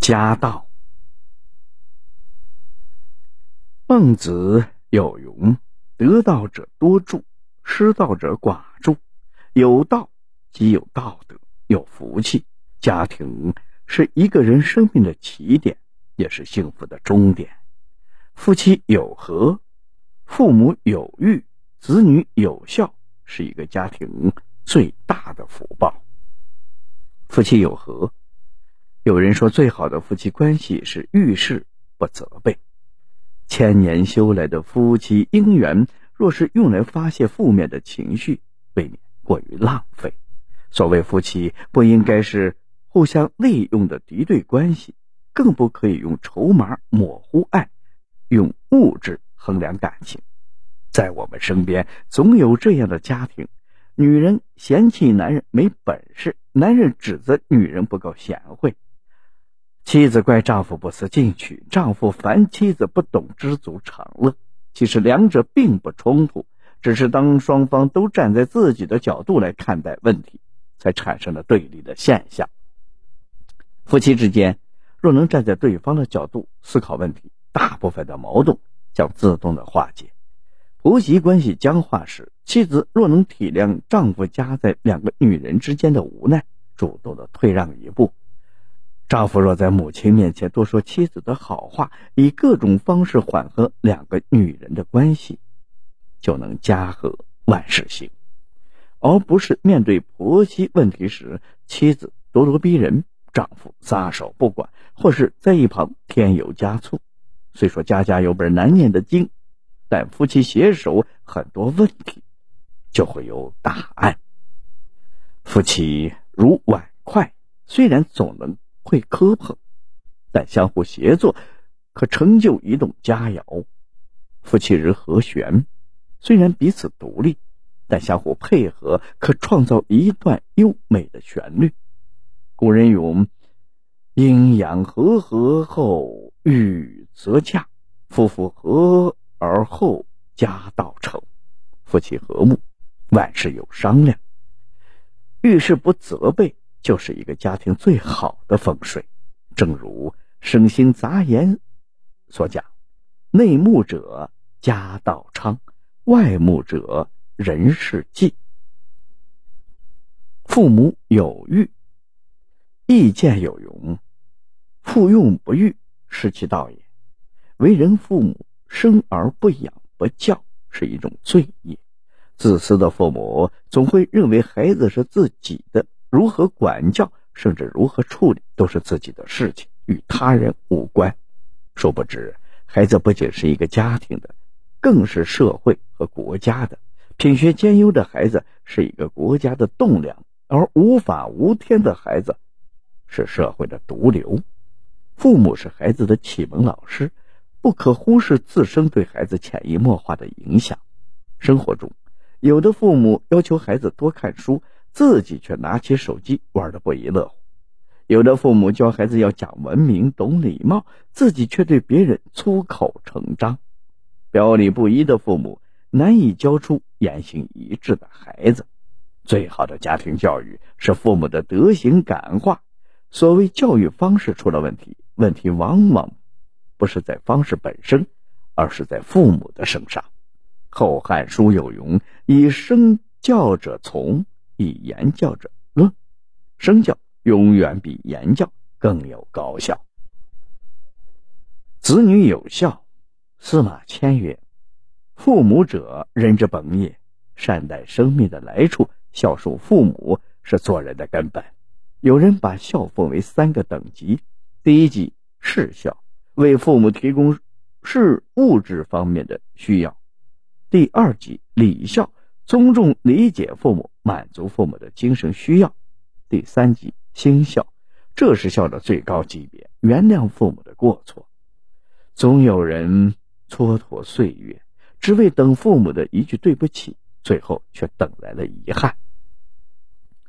家道。孟子有云：“得道者多助，失道者寡助。有道即有道德，有福气。家庭是一个人生命的起点，也是幸福的终点。夫妻有和，父母有育，子女有孝，是一个家庭最大的福报。夫妻有和，有人说，最好的夫妻关系是遇事不责备。”千年修来的夫妻姻缘，若是用来发泄负面的情绪，未免过于浪费。所谓夫妻，不应该是互相利用的敌对关系，更不可以用筹码模糊爱，用物质衡量感情。在我们身边，总有这样的家庭：女人嫌弃男人没本事，男人指责女人不够贤惠。妻子怪丈夫不思进取，丈夫烦妻子不懂知足常乐。其实两者并不冲突，只是当双方都站在自己的角度来看待问题，才产生了对立的现象。夫妻之间若能站在对方的角度思考问题，大部分的矛盾将自动的化解。婆媳关系僵化时，妻子若能体谅丈夫夹在两个女人之间的无奈，主动的退让一步。丈夫若在母亲面前多说妻子的好话，以各种方式缓和两个女人的关系，就能家和万事兴；而不是面对婆媳问题时，妻子咄咄逼人，丈夫撒手不管，或是在一旁添油加醋。虽说家家有本难念的经，但夫妻携手，很多问题就会有答案。夫妻如碗筷，虽然总能。会磕碰，但相互协作可成就一栋佳肴。夫妻如和弦，虽然彼此独立，但相互配合可创造一段优美的旋律。古人云：“阴阳和合后欲则嫁，夫妇和而后家道成。”夫妻和睦，万事有商量，遇事不责备。就是一个家庭最好的风水，正如《生星杂言》所讲：“内睦者家道昌，外睦者人事济。”父母有欲，意见有容，父用不欲，失其道也。为人父母，生而不养不教，是一种罪业。自私的父母总会认为孩子是自己的。如何管教，甚至如何处理，都是自己的事情，与他人无关。殊不知，孩子不仅是一个家庭的，更是社会和国家的。品学兼优的孩子是一个国家的栋梁，而无法无天的孩子是社会的毒瘤。父母是孩子的启蒙老师，不可忽视自身对孩子潜移默化的影响。生活中，有的父母要求孩子多看书。自己却拿起手机玩的不亦乐乎，有的父母教孩子要讲文明、懂礼貌，自己却对别人粗口成章。表里不一的父母难以教出言行一致的孩子。最好的家庭教育是父母的德行感化。所谓教育方式出了问题，问题往往不是在方式本身，而是在父母的身上。《后汉书》有云：“以身教者从。”以言教者论，身教永远比言教更有高效。子女有孝，司马迁曰：“父母者，人之本也。善待生命的来处，孝顺父母是做人的根本。”有人把孝分为三个等级：第一级是孝，为父母提供是物质方面的需要；第二级礼孝。尊重理解父母，满足父母的精神需要。第三级心孝，这是孝的最高级别，原谅父母的过错。总有人蹉跎岁月，只为等父母的一句对不起，最后却等来了遗憾。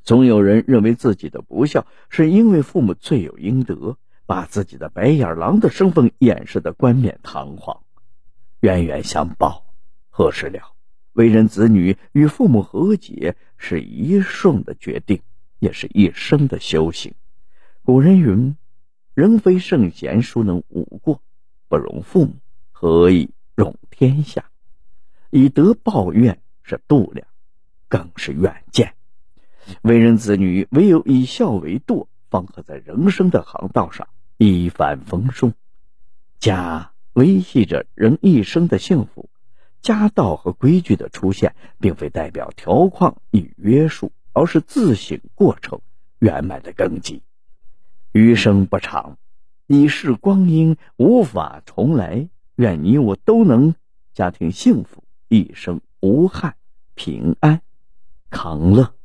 总有人认为自己的不孝是因为父母罪有应得，把自己的白眼狼的身份掩饰的冠冕堂皇。冤冤相报何时了？为人子女与父母和解是一瞬的决定，也是一生的修行。古人云：“人非圣贤，孰能无过？不容父母，何以容天下？以德报怨是度量，更是远见。为人子女，唯有以孝为舵，方可在人生的航道上一帆风顺。家维系着人一生的幸福。家道和规矩的出现，并非代表条框与约束，而是自省过程圆满的根基。余生不长，已是光阴无法重来。愿你我都能家庭幸福，一生无憾，平安，康乐。